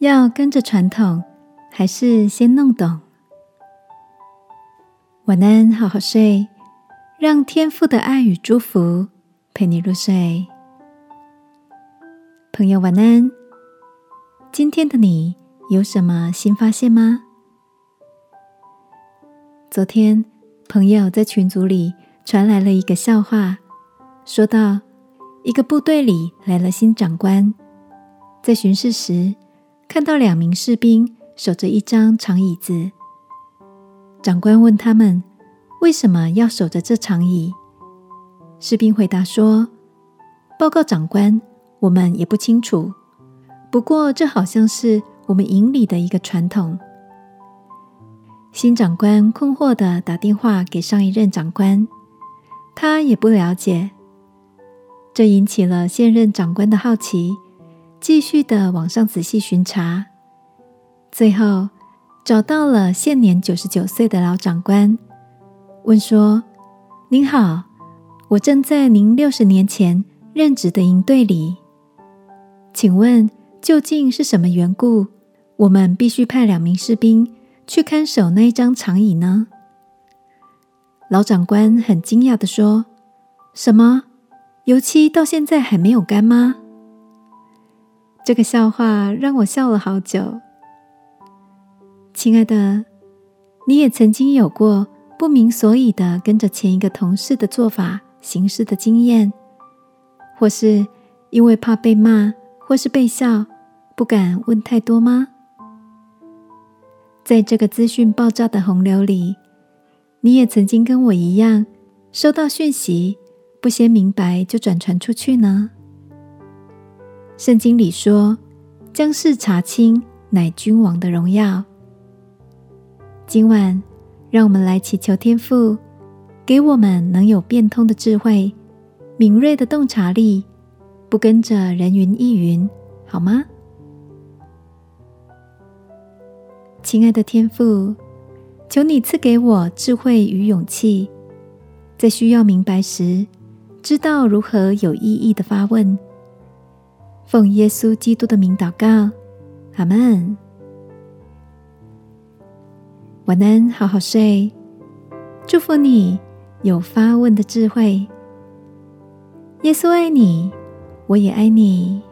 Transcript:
要跟着传统，还是先弄懂？晚安，好好睡，让天父的爱与祝福陪你入睡。朋友，晚安。今天的你有什么新发现吗？昨天，朋友在群组里传来了一个笑话，说到一个部队里来了新长官，在巡视时看到两名士兵守着一张长椅子。长官问他们为什么要守着这长椅，士兵回答说：“报告长官，我们也不清楚，不过这好像是我们营里的一个传统。”新长官困惑的打电话给上一任长官，他也不了解，这引起了现任长官的好奇，继续的往上仔细巡查，最后找到了现年九十九岁的老长官，问说：“您好，我正在您六十年前任职的营队里，请问究竟是什么缘故，我们必须派两名士兵？”去看守那一张长椅呢？老长官很惊讶的说：“什么？油漆到现在还没有干吗？”这个笑话让我笑了好久。亲爱的，你也曾经有过不明所以的跟着前一个同事的做法行事的经验，或是因为怕被骂或是被笑，不敢问太多吗？在这个资讯爆炸的洪流里，你也曾经跟我一样，收到讯息不先明白就转传出去呢。圣经里说：“将事查清，乃君王的荣耀。”今晚，让我们来祈求天父，给我们能有变通的智慧、敏锐的洞察力，不跟着人云亦云，好吗？亲爱的天父，求你赐给我智慧与勇气，在需要明白时，知道如何有意义的发问。奉耶稣基督的名祷告，阿门。晚安，好好睡。祝福你有发问的智慧。耶稣爱你，我也爱你。